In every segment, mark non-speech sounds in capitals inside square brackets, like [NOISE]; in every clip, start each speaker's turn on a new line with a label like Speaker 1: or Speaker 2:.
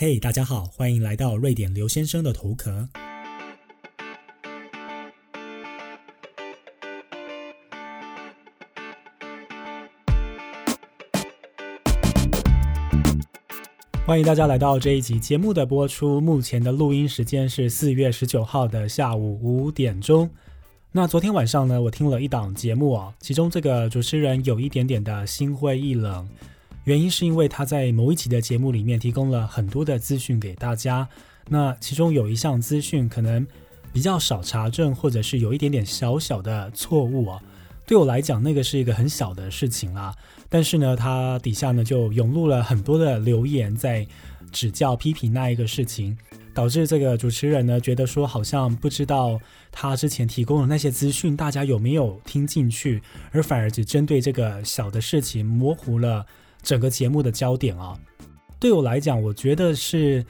Speaker 1: 嘿，大家好，欢迎来到瑞典刘先生的头壳。欢迎大家来到这一集节目的播出。目前的录音时间是四月十九号的下午五点钟。那昨天晚上呢，我听了一档节目哦，其中这个主持人有一点点的心灰意冷，原因是因为他在某一期的节目里面提供了很多的资讯给大家，那其中有一项资讯可能比较少查证，或者是有一点点小小的错误啊。对我来讲，那个是一个很小的事情啦。但是呢，他底下呢就涌入了很多的留言，在指教批评那一个事情，导致这个主持人呢觉得说，好像不知道他之前提供的那些资讯，大家有没有听进去，而反而只针对这个小的事情，模糊了整个节目的焦点啊。对我来讲，我觉得是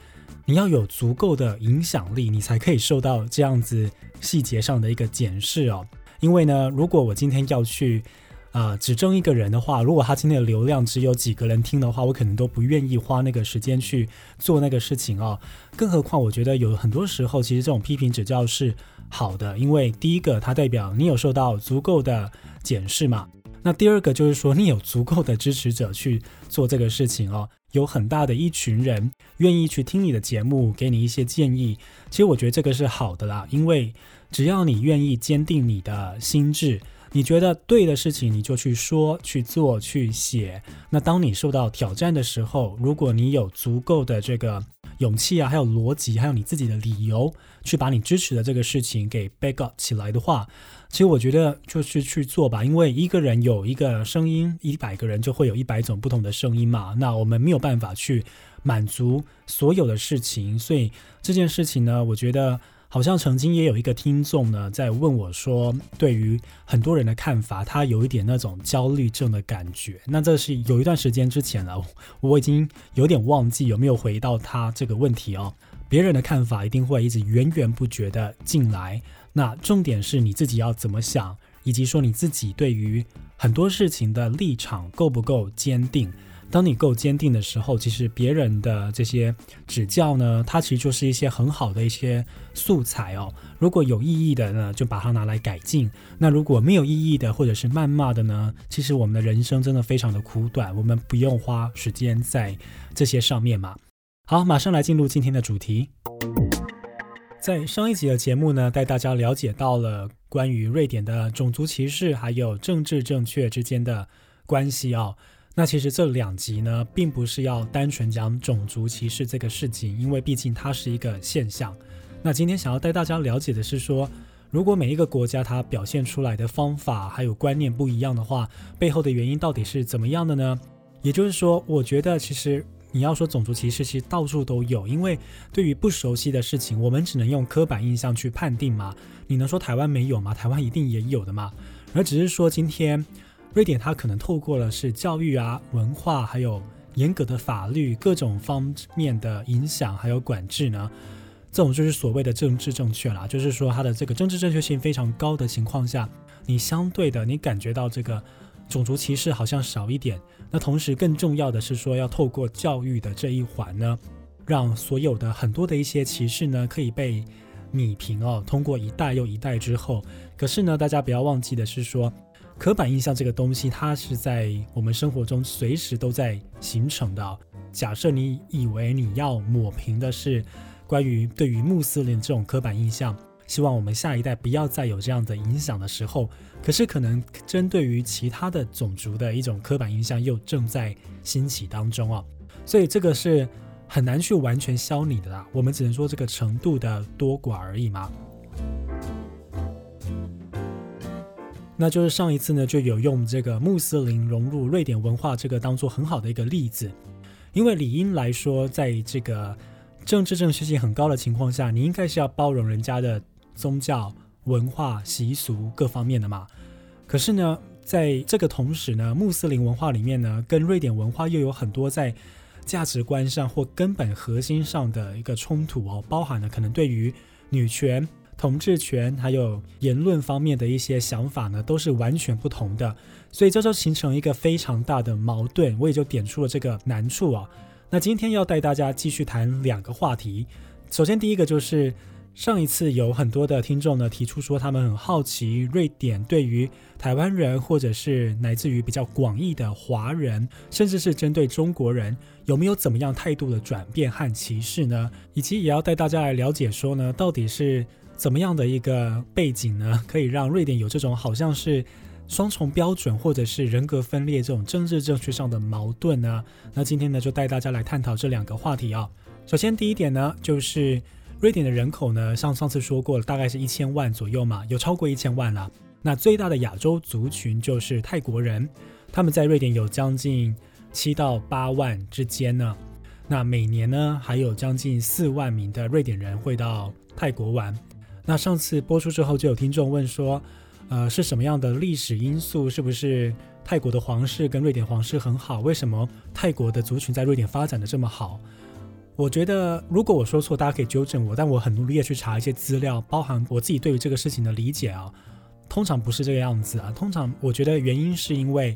Speaker 1: 你要有足够的影响力，你才可以受到这样子细节上的一个检视哦。因为呢，如果我今天要去啊指证一个人的话，如果他今天的流量只有几个人听的话，我可能都不愿意花那个时间去做那个事情哦。更何况，我觉得有很多时候，其实这种批评指教是好的，因为第一个，它代表你有受到足够的检视嘛。那第二个就是说，你有足够的支持者去做这个事情哦，有很大的一群人愿意去听你的节目，给你一些建议。其实我觉得这个是好的啦，因为。只要你愿意坚定你的心智，你觉得对的事情，你就去说、去做、去写。那当你受到挑战的时候，如果你有足够的这个勇气啊，还有逻辑，还有你自己的理由，去把你支持的这个事情给 back up 起来的话，其实我觉得就是去做吧。因为一个人有一个声音，一百个人就会有一百种不同的声音嘛。那我们没有办法去满足所有的事情，所以这件事情呢，我觉得。好像曾经也有一个听众呢，在问我说，对于很多人的看法，他有一点那种焦虑症的感觉。那这是有一段时间之前了，[LAUGHS] 我已经有点忘记有没有回到他这个问题哦。别人的看法一定会一直源源不绝的进来，那重点是你自己要怎么想，以及说你自己对于很多事情的立场够不够坚定。当你够坚定的时候，其实别人的这些指教呢，它其实就是一些很好的一些素材哦。如果有意义的呢，就把它拿来改进；那如果没有意义的，或者是谩骂的呢，其实我们的人生真的非常的苦短，我们不用花时间在这些上面嘛。好，马上来进入今天的主题。在上一集的节目呢，带大家了解到了关于瑞典的种族歧视还有政治正确之间的关系哦。那其实这两集呢，并不是要单纯讲种族歧视这个事情，因为毕竟它是一个现象。那今天想要带大家了解的是说，如果每一个国家它表现出来的方法还有观念不一样的话，背后的原因到底是怎么样的呢？也就是说，我觉得其实你要说种族歧视，其实到处都有，因为对于不熟悉的事情，我们只能用刻板印象去判定嘛。你能说台湾没有吗？台湾一定也有的嘛。而只是说今天。瑞典它可能透过了是教育啊、文化，还有严格的法律各种方面的影响，还有管制呢。这种就是所谓的政治正确啦，就是说它的这个政治正确性非常高的情况下，你相对的你感觉到这个种族歧视好像少一点。那同时更重要的是说，要透过教育的这一环呢，让所有的很多的一些歧视呢可以被弭平哦。通过一代又一代之后，可是呢，大家不要忘记的是说。刻板印象这个东西，它是在我们生活中随时都在形成的。假设你以为你要抹平的是关于对于穆斯林这种刻板印象，希望我们下一代不要再有这样的影响的时候，可是可能针对于其他的种族的一种刻板印象又正在兴起当中啊。所以这个是很难去完全消弭的啦。我们只能说这个程度的多寡而已嘛。那就是上一次呢，就有用这个穆斯林融入瑞典文化这个当做很好的一个例子，因为理应来说，在这个政治正确性很高的情况下，你应该是要包容人家的宗教、文化、习俗各方面的嘛。可是呢，在这个同时呢，穆斯林文化里面呢，跟瑞典文化又有很多在价值观上或根本核心上的一个冲突哦，包含了可能对于女权。统治权还有言论方面的一些想法呢，都是完全不同的，所以这就形成一个非常大的矛盾。我也就点出了这个难处啊。那今天要带大家继续谈两个话题。首先，第一个就是上一次有很多的听众呢提出说，他们很好奇瑞典对于台湾人，或者是乃至于比较广义的华人，甚至是针对中国人，有没有怎么样态度的转变和歧视呢？以及也要带大家来了解说呢，到底是怎么样的一个背景呢，[LAUGHS] 可以让瑞典有这种好像是。双重标准或者是人格分裂这种政治正确上的矛盾呢？那今天呢就带大家来探讨这两个话题啊。首先第一点呢，就是瑞典的人口呢，像上次说过了，大概是一千万左右嘛，有超过一千万了。那最大的亚洲族群就是泰国人，他们在瑞典有将近七到八万之间呢。那每年呢还有将近四万名的瑞典人会到泰国玩。那上次播出之后就有听众问说。呃，是什么样的历史因素？是不是泰国的皇室跟瑞典皇室很好？为什么泰国的族群在瑞典发展的这么好？我觉得，如果我说错，大家可以纠正我。但我很努力的去查一些资料，包含我自己对于这个事情的理解啊，通常不是这个样子啊。通常我觉得原因是因为，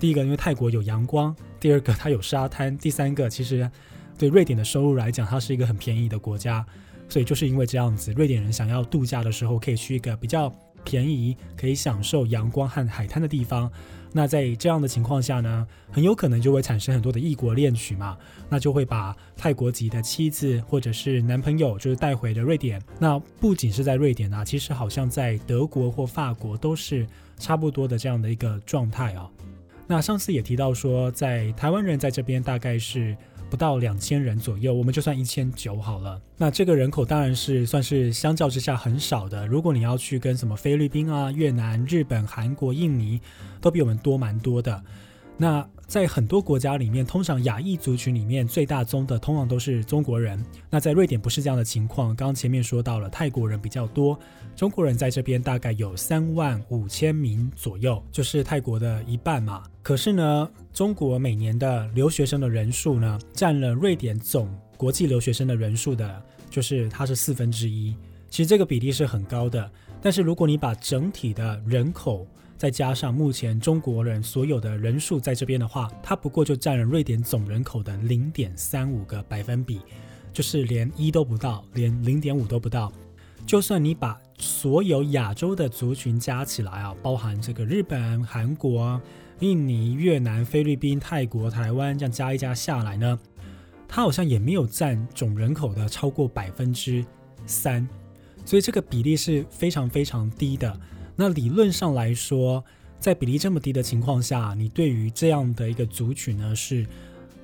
Speaker 1: 第一个，因为泰国有阳光；第二个，它有沙滩；第三个，其实对瑞典的收入来讲，它是一个很便宜的国家，所以就是因为这样子，瑞典人想要度假的时候，可以去一个比较。便宜可以享受阳光和海滩的地方，那在这样的情况下呢，很有可能就会产生很多的异国恋曲嘛，那就会把泰国籍的妻子或者是男朋友就是带回了瑞典。那不仅是在瑞典啊，其实好像在德国或法国都是差不多的这样的一个状态啊。那上次也提到说，在台湾人在这边大概是。不到两千人左右，我们就算一千九好了。那这个人口当然是算是相较之下很少的。如果你要去跟什么菲律宾啊、越南、日本、韩国、印尼，都比我们多蛮多的。那在很多国家里面，通常亚裔族群里面最大宗的，通常都是中国人。那在瑞典不是这样的情况。刚刚前面说到了，泰国人比较多，中国人在这边大概有三万五千名左右，就是泰国的一半嘛。可是呢，中国每年的留学生的人数呢，占了瑞典总国际留学生的人数的，就是它是四分之一。其实这个比例是很高的。但是如果你把整体的人口，再加上目前中国人所有的人数在这边的话，它不过就占了瑞典总人口的零点三五个百分比，就是连一都不到，连零点五都不到。就算你把所有亚洲的族群加起来啊，包含这个日本、韩国、印尼、越南、菲律宾、泰国、台湾这样加一加下来呢，它好像也没有占总人口的超过百分之三，所以这个比例是非常非常低的。那理论上来说，在比例这么低的情况下，你对于这样的一个族群呢，是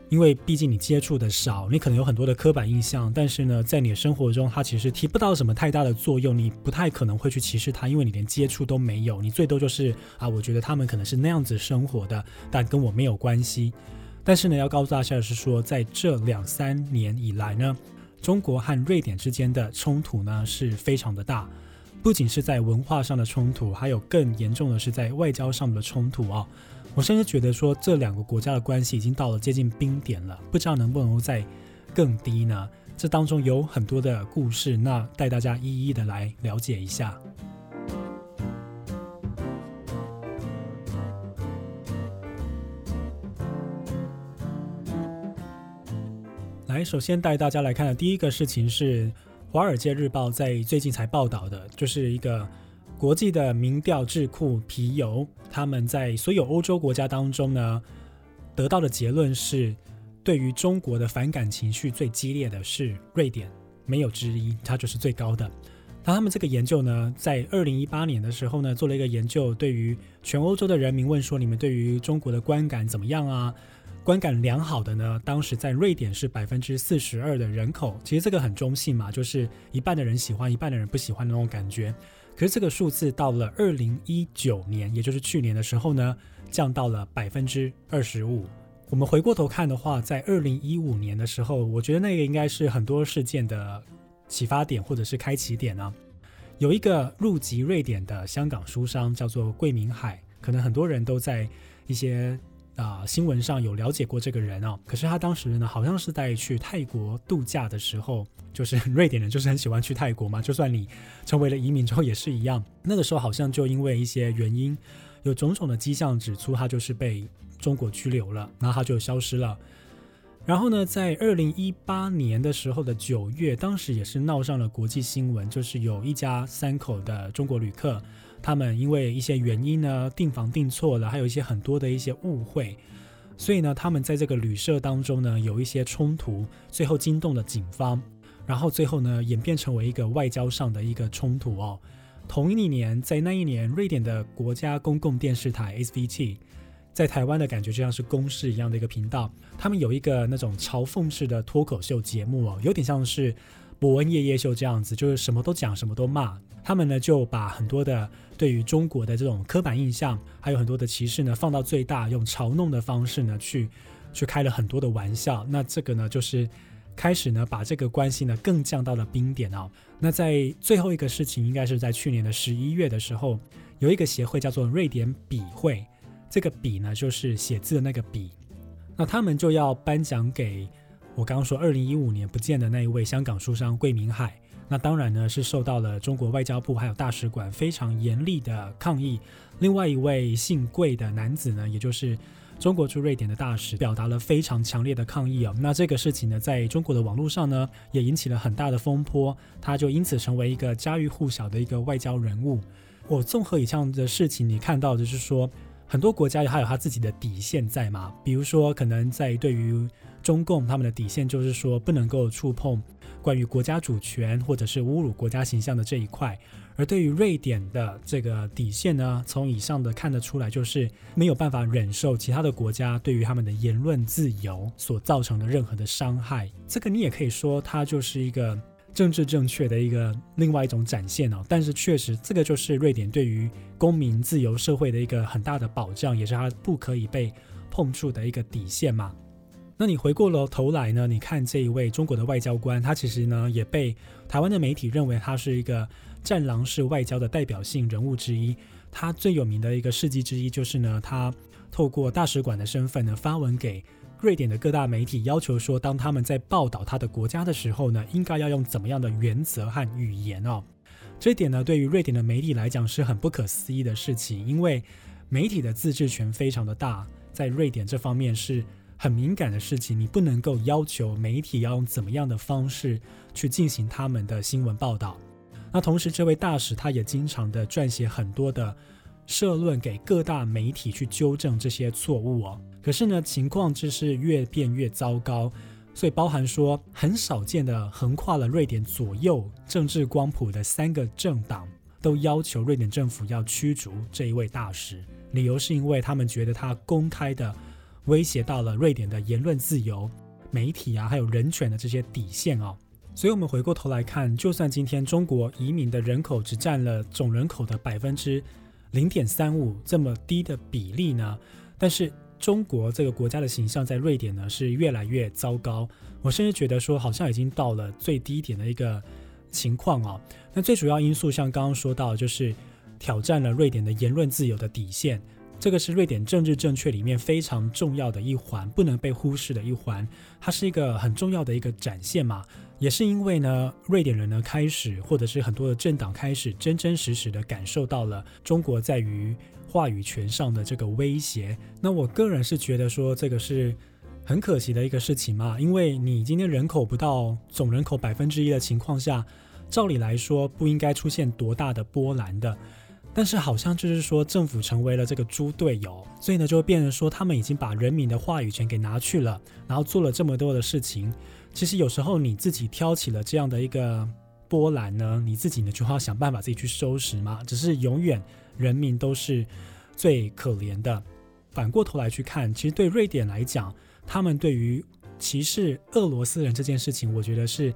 Speaker 1: 因为毕竟你接触的少，你可能有很多的刻板印象，但是呢，在你的生活中，它其实提不到什么太大的作用，你不太可能会去歧视他，因为你连接触都没有，你最多就是啊，我觉得他们可能是那样子生活的，但跟我没有关系。但是呢，要告诉大家的是说，在这两三年以来呢，中国和瑞典之间的冲突呢是非常的大。不仅是在文化上的冲突，还有更严重的是在外交上的冲突啊！我甚至觉得说这两个国家的关系已经到了接近冰点了，不知道能不能再更低呢？这当中有很多的故事，那带大家一一的来了解一下。来，首先带大家来看的第一个事情是。《华尔街日报》在最近才报道的，就是一个国际的民调智库皮尤，他们在所有欧洲国家当中呢，得到的结论是，对于中国的反感情绪最激烈的是瑞典，没有之一，它就是最高的。那他们这个研究呢，在二零一八年的时候呢，做了一个研究，对于全欧洲的人民问说，你们对于中国的观感怎么样啊？观感良好的呢，当时在瑞典是百分之四十二的人口，其实这个很中性嘛，就是一半的人喜欢，一半的人不喜欢的那种感觉。可是这个数字到了二零一九年，也就是去年的时候呢，降到了百分之二十五。我们回过头看的话，在二零一五年的时候，我觉得那个应该是很多事件的启发点或者是开启点啊。有一个入籍瑞典的香港书商叫做桂明海，可能很多人都在一些。啊，新闻上有了解过这个人哦，可是他当时呢，好像是在去泰国度假的时候，就是 [LAUGHS] 瑞典人就是很喜欢去泰国嘛，就算你成为了移民之后也是一样。那个时候好像就因为一些原因，有种种的迹象指出他就是被中国拘留了，然后他就消失了。然后呢，在二零一八年的时候的九月，当时也是闹上了国际新闻，就是有一家三口的中国旅客，他们因为一些原因呢，订房订错了，还有一些很多的一些误会，所以呢，他们在这个旅社当中呢，有一些冲突，最后惊动了警方，然后最后呢，演变成为一个外交上的一个冲突哦。同一年，在那一年，瑞典的国家公共电视台 SVT。在台湾的感觉就像是公视一样的一个频道，他们有一个那种嘲讽式的脱口秀节目哦，有点像是伯恩夜夜秀这样子，就是什么都讲，什么都骂。他们呢就把很多的对于中国的这种刻板印象，还有很多的歧视呢放到最大，用嘲弄的方式呢去去开了很多的玩笑。那这个呢就是开始呢把这个关系呢更降到了冰点哦。那在最后一个事情，应该是在去年的十一月的时候，有一个协会叫做瑞典笔会。这个笔呢，就是写字的那个笔。那他们就要颁奖给我刚刚说二零一五年不见的那一位香港书商桂明海。那当然呢，是受到了中国外交部还有大使馆非常严厉的抗议。另外一位姓桂的男子呢，也就是中国驻瑞典的大使，表达了非常强烈的抗议哦。那这个事情呢，在中国的网络上呢，也引起了很大的风波。他就因此成为一个家喻户晓的一个外交人物。我综合以上的事情，你看到的是说。很多国家还有他自己的底线在嘛？比如说，可能在对于中共他们的底线就是说不能够触碰关于国家主权或者是侮辱国家形象的这一块。而对于瑞典的这个底线呢，从以上的看得出来，就是没有办法忍受其他的国家对于他们的言论自由所造成的任何的伤害。这个你也可以说，它就是一个。政治正确的一个另外一种展现哦，但是确实这个就是瑞典对于公民自由社会的一个很大的保障，也是它不可以被碰触的一个底线嘛。那你回过了头来呢？你看这一位中国的外交官，他其实呢也被台湾的媒体认为他是一个战狼式外交的代表性人物之一。他最有名的一个事迹之一就是呢，他透过大使馆的身份呢发文给。瑞典的各大媒体要求说，当他们在报道他的国家的时候呢，应该要用怎么样的原则和语言哦？这点呢，对于瑞典的媒体来讲是很不可思议的事情，因为媒体的自治权非常的大，在瑞典这方面是很敏感的事情，你不能够要求媒体要用怎么样的方式去进行他们的新闻报道。那同时，这位大使他也经常的撰写很多的社论给各大媒体去纠正这些错误哦。可是呢，情况就是越变越糟糕，所以包含说很少见的横跨了瑞典左右政治光谱的三个政党，都要求瑞典政府要驱逐这一位大使，理由是因为他们觉得他公开的威胁到了瑞典的言论自由、媒体啊，还有人权的这些底线哦。所以，我们回过头来看，就算今天中国移民的人口只占了总人口的百分之零点三五这么低的比例呢，但是。中国这个国家的形象在瑞典呢是越来越糟糕，我甚至觉得说好像已经到了最低点的一个情况啊。那最主要因素像刚刚说到，就是挑战了瑞典的言论自由的底线，这个是瑞典政治正确里面非常重要的一环，不能被忽视的一环。它是一个很重要的一个展现嘛，也是因为呢，瑞典人呢开始，或者是很多的政党开始真真实实的感受到了中国在于。话语权上的这个威胁，那我个人是觉得说这个是很可惜的一个事情嘛，因为你今天人口不到总人口百分之一的情况下，照理来说不应该出现多大的波澜的，但是好像就是说政府成为了这个猪队友，所以呢就会变成说他们已经把人民的话语权给拿去了，然后做了这么多的事情，其实有时候你自己挑起了这样的一个波澜呢，你自己呢就要想办法自己去收拾嘛，只是永远。人民都是最可怜的。反过头来去看，其实对瑞典来讲，他们对于歧视俄罗斯人这件事情，我觉得是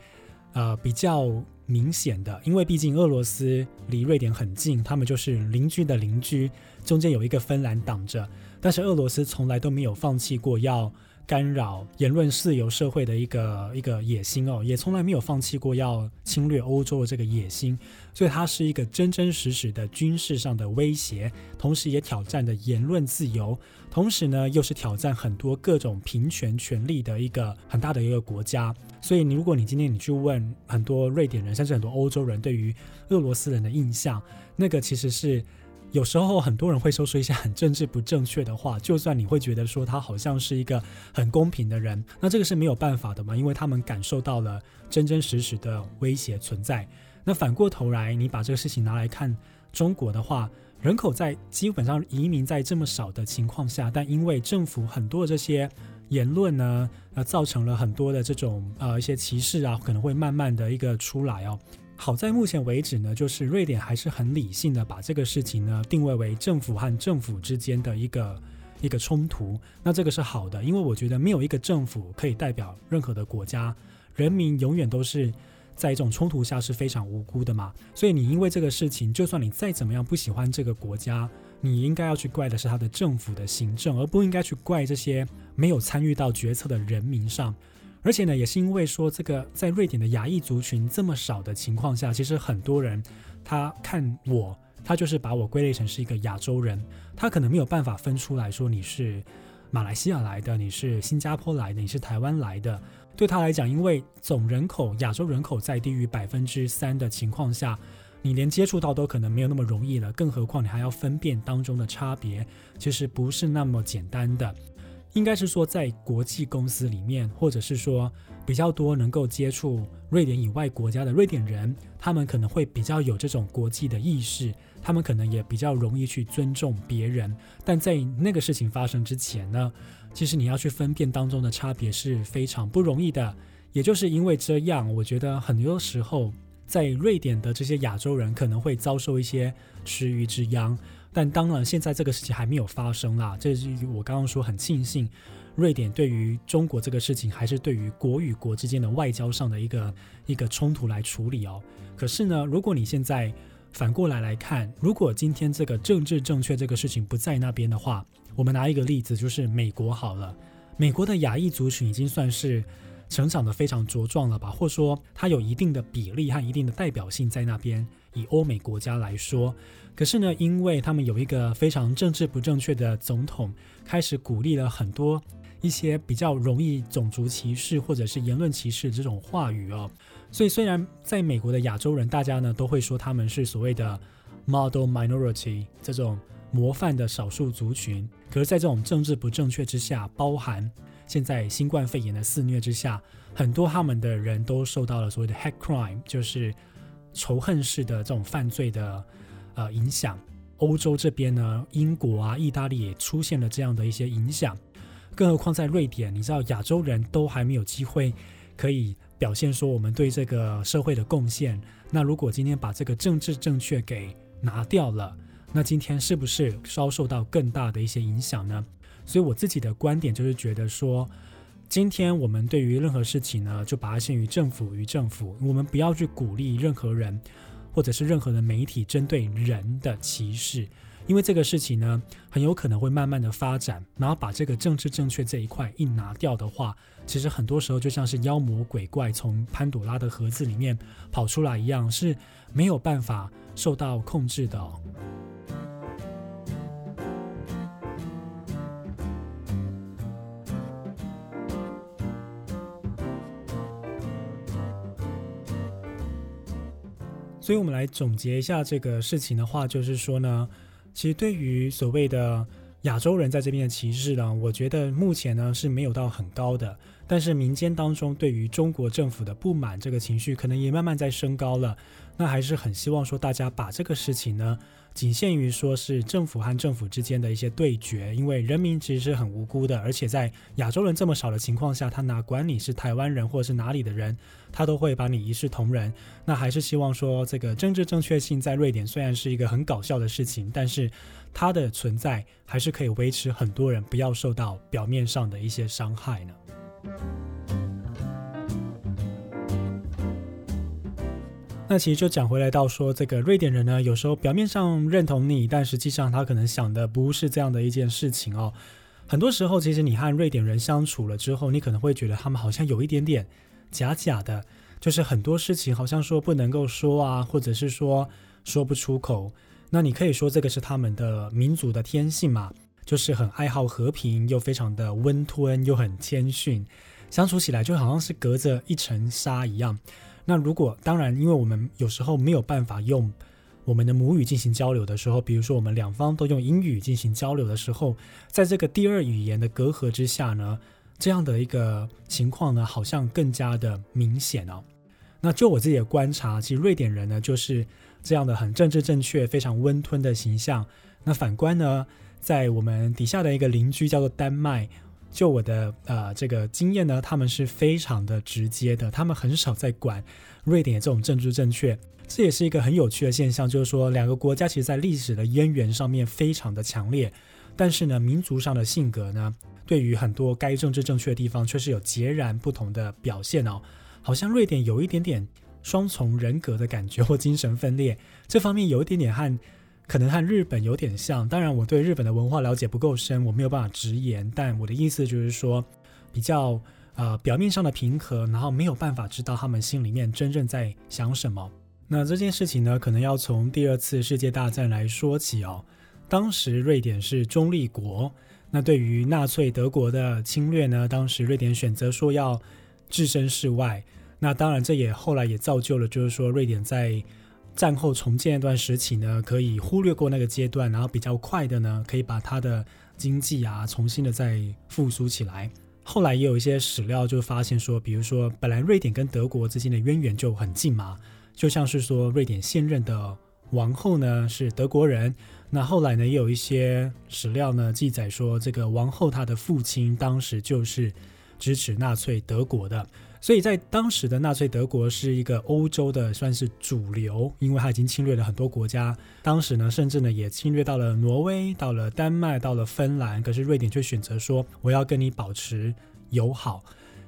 Speaker 1: 呃比较明显的。因为毕竟俄罗斯离瑞典很近，他们就是邻居的邻居，中间有一个芬兰挡着。但是俄罗斯从来都没有放弃过要。干扰言论自由社会的一个一个野心哦，也从来没有放弃过要侵略欧洲的这个野心，所以它是一个真真实实的军事上的威胁，同时也挑战的言论自由，同时呢又是挑战很多各种平权权利的一个很大的一个国家。所以你如果你今天你去问很多瑞典人，甚至很多欧洲人对于俄罗斯人的印象，那个其实是。有时候很多人会说出一些很政治不正确的话，就算你会觉得说他好像是一个很公平的人，那这个是没有办法的嘛，因为他们感受到了真真实实的威胁存在。那反过头来，你把这个事情拿来看中国的话，人口在基本上移民在这么少的情况下，但因为政府很多的这些言论呢，呃，造成了很多的这种呃一些歧视啊，可能会慢慢的一个出来哦。好在目前为止呢，就是瑞典还是很理性的把这个事情呢定位为政府和政府之间的一个一个冲突。那这个是好的，因为我觉得没有一个政府可以代表任何的国家，人民永远都是在一种冲突下是非常无辜的嘛。所以你因为这个事情，就算你再怎么样不喜欢这个国家，你应该要去怪的是他的政府的行政，而不应该去怪这些没有参与到决策的人民上。而且呢，也是因为说这个在瑞典的亚裔族群这么少的情况下，其实很多人他看我，他就是把我归类成是一个亚洲人，他可能没有办法分出来说你是马来西亚来的，你是新加坡来的，你是台湾来的。对他来讲，因为总人口亚洲人口在低于百分之三的情况下，你连接触到都可能没有那么容易了，更何况你还要分辨当中的差别，其实不是那么简单的。应该是说，在国际公司里面，或者是说比较多能够接触瑞典以外国家的瑞典人，他们可能会比较有这种国际的意识，他们可能也比较容易去尊重别人。但在那个事情发生之前呢，其实你要去分辨当中的差别是非常不容易的。也就是因为这样，我觉得很多时候在瑞典的这些亚洲人可能会遭受一些池鱼之殃。但当然，现在这个事情还没有发生啦。这是我刚刚说很庆幸，瑞典对于中国这个事情，还是对于国与国之间的外交上的一个一个冲突来处理哦。可是呢，如果你现在反过来来看，如果今天这个政治正确这个事情不在那边的话，我们拿一个例子，就是美国好了。美国的亚裔族群已经算是成长的非常茁壮了吧，或者说它有一定的比例和一定的代表性在那边。以欧美国家来说，可是呢，因为他们有一个非常政治不正确的总统，开始鼓励了很多一些比较容易种族歧视或者是言论歧视这种话语哦。所以虽然在美国的亚洲人，大家呢都会说他们是所谓的 model minority 这种模范的少数族群，可是，在这种政治不正确之下，包含现在新冠肺炎的肆虐之下，很多他们的人都受到了所谓的 hate crime，就是。仇恨式的这种犯罪的呃影响，欧洲这边呢，英国啊、意大利也出现了这样的一些影响，更何况在瑞典，你知道亚洲人都还没有机会可以表现说我们对这个社会的贡献。那如果今天把这个政治正确给拿掉了，那今天是不是遭受到更大的一些影响呢？所以我自己的观点就是觉得说。今天我们对于任何事情呢，就把它限于政府与政府，我们不要去鼓励任何人，或者是任何的媒体针对人的歧视，因为这个事情呢，很有可能会慢慢的发展，然后把这个政治正确这一块一拿掉的话，其实很多时候就像是妖魔鬼怪从潘朵拉的盒子里面跑出来一样，是没有办法受到控制的。所以，我们来总结一下这个事情的话，就是说呢，其实对于所谓的亚洲人在这边的歧视呢，我觉得目前呢是没有到很高的。但是民间当中对于中国政府的不满这个情绪，可能也慢慢在升高了。那还是很希望说大家把这个事情呢。仅限于说是政府和政府之间的一些对决，因为人民其实是很无辜的，而且在亚洲人这么少的情况下，他哪管你是台湾人或者是哪里的人，他都会把你一视同仁。那还是希望说，这个政治正确性在瑞典虽然是一个很搞笑的事情，但是它的存在还是可以维持很多人不要受到表面上的一些伤害呢。那其实就讲回来到说，这个瑞典人呢，有时候表面上认同你，但实际上他可能想的不是这样的一件事情哦。很多时候，其实你和瑞典人相处了之后，你可能会觉得他们好像有一点点假假的，就是很多事情好像说不能够说啊，或者是说说不出口。那你可以说这个是他们的民族的天性嘛，就是很爱好和平，又非常的温吞，又很谦逊，相处起来就好像是隔着一层纱一样。那如果当然，因为我们有时候没有办法用我们的母语进行交流的时候，比如说我们两方都用英语进行交流的时候，在这个第二语言的隔阂之下呢，这样的一个情况呢，好像更加的明显哦。那就我自己的观察，其实瑞典人呢就是这样的很政治正确、非常温吞的形象。那反观呢，在我们底下的一个邻居叫做丹麦，就我的呃这个经验呢，他们是非常的直接的，他们很少在管瑞典这种政治正确。这也是一个很有趣的现象，就是说两个国家其实在历史的渊源上面非常的强烈，但是呢，民族上的性格呢，对于很多该政治正确的地方，却是有截然不同的表现哦。好像瑞典有一点点双重人格的感觉，或精神分裂这方面有一点点和可能和日本有点像。当然，我对日本的文化了解不够深，我没有办法直言。但我的意思就是说，比较呃表面上的平和，然后没有办法知道他们心里面真正在想什么。那这件事情呢，可能要从第二次世界大战来说起哦。当时瑞典是中立国，那对于纳粹德国的侵略呢，当时瑞典选择说要。置身事外，那当然，这也后来也造就了，就是说，瑞典在战后重建一段时期呢，可以忽略过那个阶段，然后比较快的呢，可以把它的经济啊重新的再复苏起来。后来也有一些史料就发现说，比如说，本来瑞典跟德国之间的渊源就很近嘛，就像是说，瑞典现任的王后呢是德国人，那后来呢也有一些史料呢记载说，这个王后她的父亲当时就是。支持纳粹德国的，所以在当时的纳粹德国是一个欧洲的算是主流，因为它已经侵略了很多国家。当时呢，甚至呢也侵略到了挪威，到了丹麦，到了芬兰。可是瑞典却选择说我要跟你保持友好，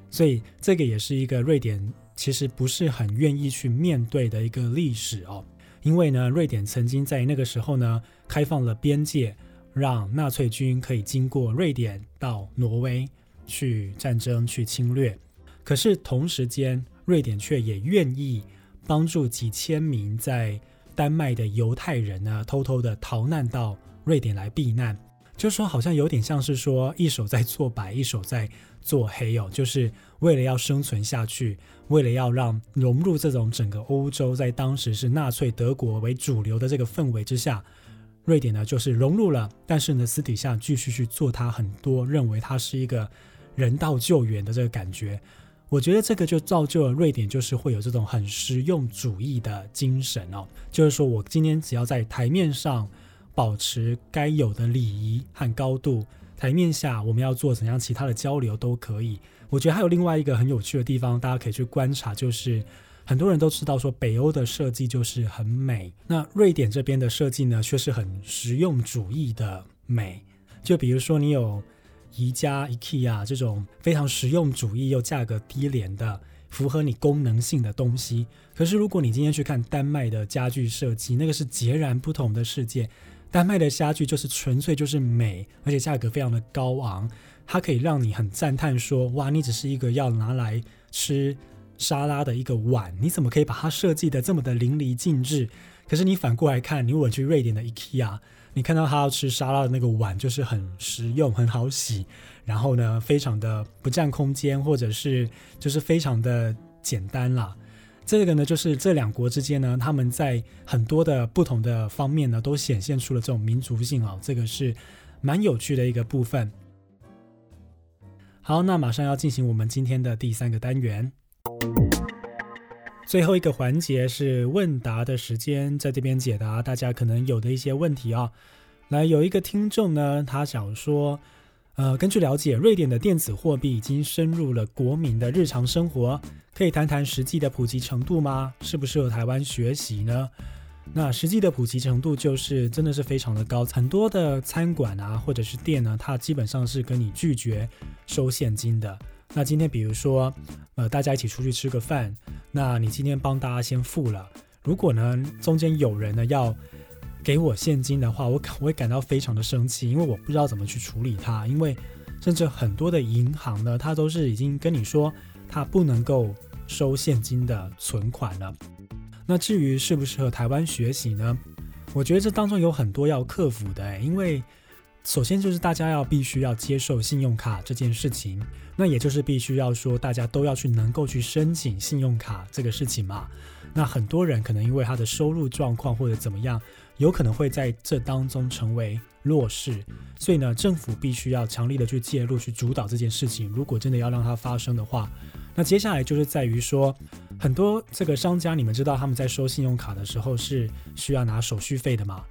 Speaker 1: 所以这个也是一个瑞典其实不是很愿意去面对的一个历史哦。因为呢，瑞典曾经在那个时候呢开放了边界，让纳粹军可以经过瑞典到挪威。去战争去侵略，可是同时间，瑞典却也愿意帮助几千名在丹麦的犹太人呢，偷偷的逃难到瑞典来避难。就说好像有点像是说，一手在做白，一手在做黑哦，就是为了要生存下去，为了要让融入这种整个欧洲，在当时是纳粹德国为主流的这个氛围之下，瑞典呢就是融入了，但是呢私底下继续去做他很多认为他是一个。人道救援的这个感觉，我觉得这个就造就了瑞典，就是会有这种很实用主义的精神哦。就是说我今天只要在台面上保持该有的礼仪和高度，台面下我们要做怎样其他的交流都可以。我觉得还有另外一个很有趣的地方，大家可以去观察，就是很多人都知道说北欧的设计就是很美，那瑞典这边的设计呢却是很实用主义的美。就比如说你有。宜家、IKEA 这种非常实用主义又价格低廉的、符合你功能性的东西，可是如果你今天去看丹麦的家具设计，那个是截然不同的世界。丹麦的家具就是纯粹就是美，而且价格非常的高昂，它可以让你很赞叹说：哇，你只是一个要拿来吃沙拉的一个碗，你怎么可以把它设计的这么的淋漓尽致？可是你反过来看，你如果去瑞典的 IKEA。你看到他要吃沙拉的那个碗，就是很实用、很好洗，然后呢，非常的不占空间，或者是就是非常的简单啦。这个呢，就是这两国之间呢，他们在很多的不同的方面呢，都显现出了这种民族性啊，这个是蛮有趣的一个部分。好，那马上要进行我们今天的第三个单元。最后一个环节是问答的时间，在这边解答大家可能有的一些问题啊。来，有一个听众呢，他想说，呃，根据了解，瑞典的电子货币已经深入了国民的日常生活，可以谈谈实际的普及程度吗？适不适合台湾学习呢？那实际的普及程度就是真的是非常的高，很多的餐馆啊或者是店呢，它基本上是跟你拒绝收现金的。那今天比如说，呃，大家一起出去吃个饭，那你今天帮大家先付了。如果呢中间有人呢要给我现金的话，我我会感到非常的生气，因为我不知道怎么去处理它。因为甚至很多的银行呢，它都是已经跟你说它不能够收现金的存款了。那至于适不适合台湾学习呢？我觉得这当中有很多要克服的，因为。首先就是大家要必须要接受信用卡这件事情，那也就是必须要说大家都要去能够去申请信用卡这个事情嘛。那很多人可能因为他的收入状况或者怎么样，有可能会在这当中成为弱势，所以呢，政府必须要强力的去介入去主导这件事情。如果真的要让它发生的话，那接下来就是在于说，很多这个商家，你们知道他们在收信用卡的时候是需要拿手续费的嘛？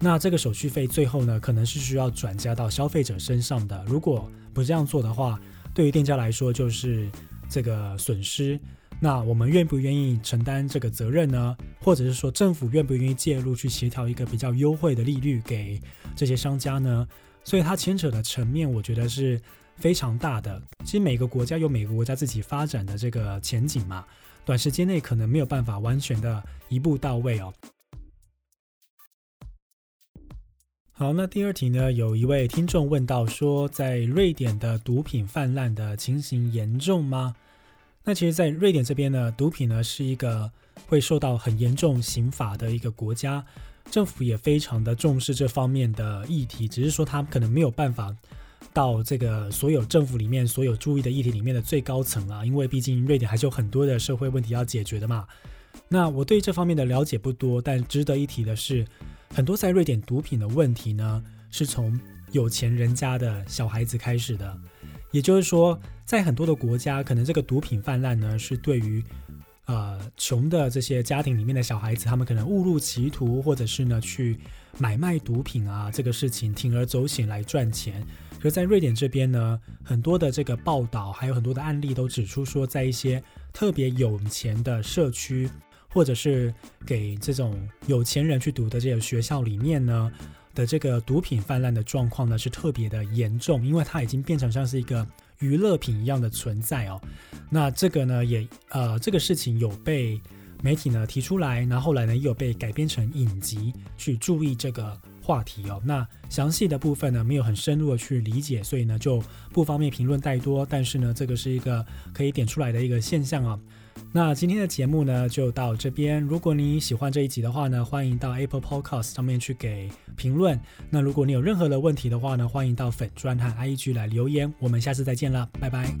Speaker 1: 那这个手续费最后呢，可能是需要转嫁到消费者身上的。如果不这样做的话，对于店家来说就是这个损失。那我们愿不愿意承担这个责任呢？或者是说政府愿不愿意介入去协调一个比较优惠的利率给这些商家呢？所以它牵扯的层面，我觉得是非常大的。其实每个国家有每个国家自己发展的这个前景嘛，短时间内可能没有办法完全的一步到位哦。好，那第二题呢？有一位听众问到说，在瑞典的毒品泛滥的情形严重吗？那其实，在瑞典这边呢，毒品呢是一个会受到很严重刑法的一个国家，政府也非常的重视这方面的议题，只是说他可能没有办法到这个所有政府里面所有注意的议题里面的最高层啊，因为毕竟瑞典还是有很多的社会问题要解决的嘛。那我对这方面的了解不多，但值得一提的是。很多在瑞典毒品的问题呢，是从有钱人家的小孩子开始的。也就是说，在很多的国家，可能这个毒品泛滥呢，是对于呃穷的这些家庭里面的小孩子，他们可能误入歧途，或者是呢去买卖毒品啊这个事情，铤而走险来赚钱。可在瑞典这边呢，很多的这个报道，还有很多的案例都指出说，在一些特别有钱的社区。或者是给这种有钱人去读的这个学校里面呢的这个毒品泛滥的状况呢是特别的严重，因为它已经变成像是一个娱乐品一样的存在哦。那这个呢也呃这个事情有被媒体呢提出来，然后来呢又有被改编成影集去注意这个话题哦。那详细的部分呢没有很深入的去理解，所以呢就不方便评论太多。但是呢这个是一个可以点出来的一个现象啊。那今天的节目呢，就到这边。如果你喜欢这一集的话呢，欢迎到 Apple Podcast 上面去给评论。那如果你有任何的问题的话呢，欢迎到粉专和 IG 来留言。我们下次再见了，拜拜。